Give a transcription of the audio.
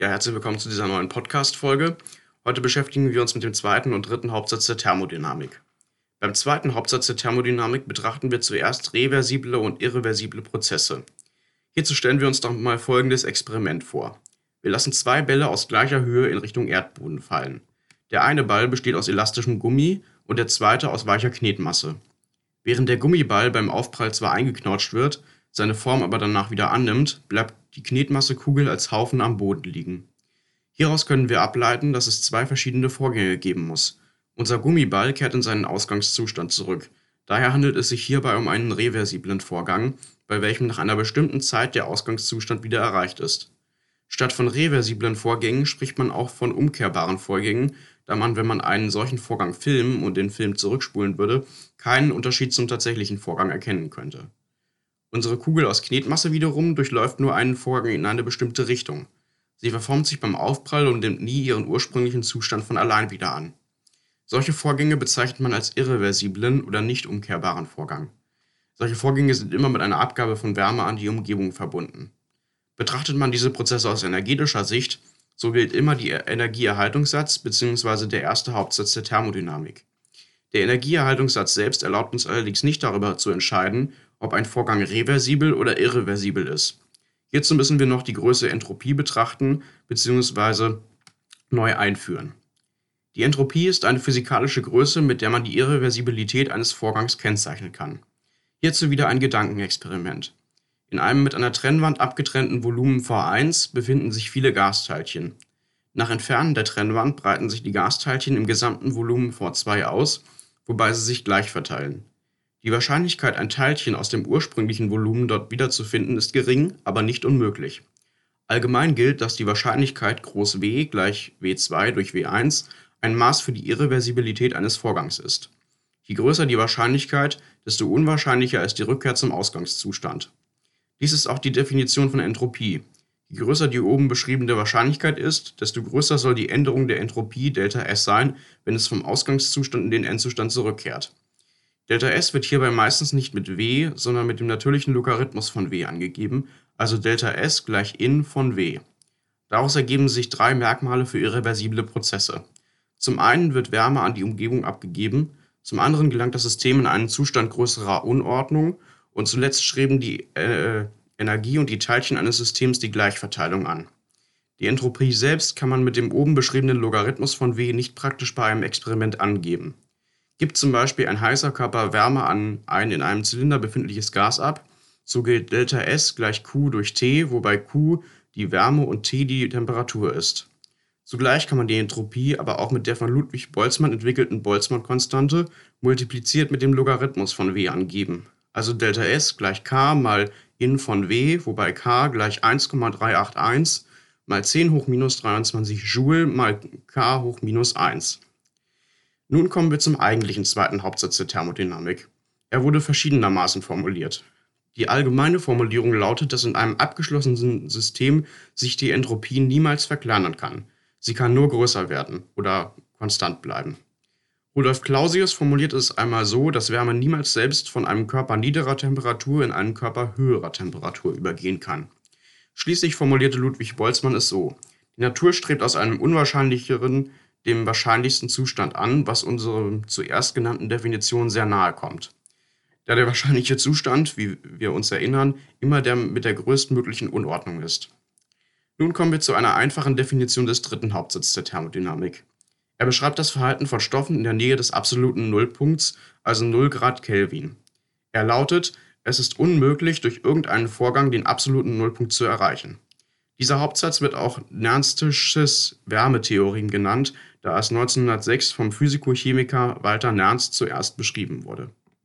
Ja, herzlich willkommen zu dieser neuen Podcast-Folge. Heute beschäftigen wir uns mit dem zweiten und dritten Hauptsatz der Thermodynamik. Beim zweiten Hauptsatz der Thermodynamik betrachten wir zuerst reversible und irreversible Prozesse. Hierzu stellen wir uns doch mal folgendes Experiment vor. Wir lassen zwei Bälle aus gleicher Höhe in Richtung Erdboden fallen. Der eine Ball besteht aus elastischem Gummi und der zweite aus weicher Knetmasse. Während der Gummiball beim Aufprall zwar eingeknautscht wird, seine Form aber danach wieder annimmt, bleibt die Knetmassekugel als Haufen am Boden liegen. Hieraus können wir ableiten, dass es zwei verschiedene Vorgänge geben muss. Unser Gummiball kehrt in seinen Ausgangszustand zurück. Daher handelt es sich hierbei um einen reversiblen Vorgang, bei welchem nach einer bestimmten Zeit der Ausgangszustand wieder erreicht ist. Statt von reversiblen Vorgängen spricht man auch von umkehrbaren Vorgängen, da man, wenn man einen solchen Vorgang filmen und den Film zurückspulen würde, keinen Unterschied zum tatsächlichen Vorgang erkennen könnte. Unsere Kugel aus Knetmasse wiederum durchläuft nur einen Vorgang in eine bestimmte Richtung. Sie verformt sich beim Aufprall und nimmt nie ihren ursprünglichen Zustand von allein wieder an. Solche Vorgänge bezeichnet man als irreversiblen oder nicht umkehrbaren Vorgang. Solche Vorgänge sind immer mit einer Abgabe von Wärme an die Umgebung verbunden. Betrachtet man diese Prozesse aus energetischer Sicht, so gilt immer der Energieerhaltungssatz bzw. der erste Hauptsatz der Thermodynamik. Der Energieerhaltungssatz selbst erlaubt uns allerdings nicht darüber zu entscheiden, ob ein Vorgang reversibel oder irreversibel ist. Hierzu müssen wir noch die Größe Entropie betrachten bzw. neu einführen. Die Entropie ist eine physikalische Größe, mit der man die Irreversibilität eines Vorgangs kennzeichnen kann. Hierzu wieder ein Gedankenexperiment. In einem mit einer Trennwand abgetrennten Volumen V1 befinden sich viele Gasteilchen. Nach Entfernen der Trennwand breiten sich die Gasteilchen im gesamten Volumen V2 aus, wobei sie sich gleich verteilen. Die Wahrscheinlichkeit, ein Teilchen aus dem ursprünglichen Volumen dort wiederzufinden, ist gering, aber nicht unmöglich. Allgemein gilt, dass die Wahrscheinlichkeit groß W gleich W2 durch W1 ein Maß für die Irreversibilität eines Vorgangs ist. Je größer die Wahrscheinlichkeit, desto unwahrscheinlicher ist die Rückkehr zum Ausgangszustand. Dies ist auch die Definition von Entropie. Je größer die oben beschriebene Wahrscheinlichkeit ist, desto größer soll die Änderung der Entropie Δs sein, wenn es vom Ausgangszustand in den Endzustand zurückkehrt. Δs wird hierbei meistens nicht mit w, sondern mit dem natürlichen Logarithmus von w angegeben, also Δs gleich in von w. Daraus ergeben sich drei Merkmale für irreversible Prozesse. Zum einen wird Wärme an die Umgebung abgegeben, zum anderen gelangt das System in einen Zustand größerer Unordnung und zuletzt streben die äh, Energie und die Teilchen eines Systems die Gleichverteilung an. Die Entropie selbst kann man mit dem oben beschriebenen Logarithmus von W nicht praktisch bei einem Experiment angeben. Gibt zum Beispiel ein heißer Körper Wärme an ein in einem Zylinder befindliches Gas ab, so gilt ΔS gleich Q durch T, wobei Q die Wärme und T die Temperatur ist. Zugleich kann man die Entropie aber auch mit der von Ludwig Boltzmann entwickelten Boltzmann-Konstante multipliziert mit dem Logarithmus von W angeben. Also ΔS gleich K mal in von W, wobei K gleich 1,381 mal 10 hoch minus 23 Joule mal K hoch minus 1. Nun kommen wir zum eigentlichen zweiten Hauptsatz der Thermodynamik. Er wurde verschiedenermaßen formuliert. Die allgemeine Formulierung lautet, dass in einem abgeschlossenen System sich die Entropie niemals verkleinern kann. Sie kann nur größer werden oder konstant bleiben. Rudolf Clausius formuliert es einmal so, dass Wärme niemals selbst von einem Körper niederer Temperatur in einen Körper höherer Temperatur übergehen kann. Schließlich formulierte Ludwig Boltzmann es so: Die Natur strebt aus einem unwahrscheinlicheren dem wahrscheinlichsten Zustand an, was unserer zuerst genannten Definition sehr nahe kommt. Da der wahrscheinliche Zustand, wie wir uns erinnern, immer der mit der größtmöglichen Unordnung ist. Nun kommen wir zu einer einfachen Definition des dritten Hauptsatzes der Thermodynamik. Er beschreibt das Verhalten von Stoffen in der Nähe des absoluten Nullpunkts, also 0 Grad Kelvin. Er lautet, es ist unmöglich, durch irgendeinen Vorgang den absoluten Nullpunkt zu erreichen. Dieser Hauptsatz wird auch Nernstisches Wärmetheorem genannt, da es 1906 vom Physikochemiker Walter Nernst zuerst beschrieben wurde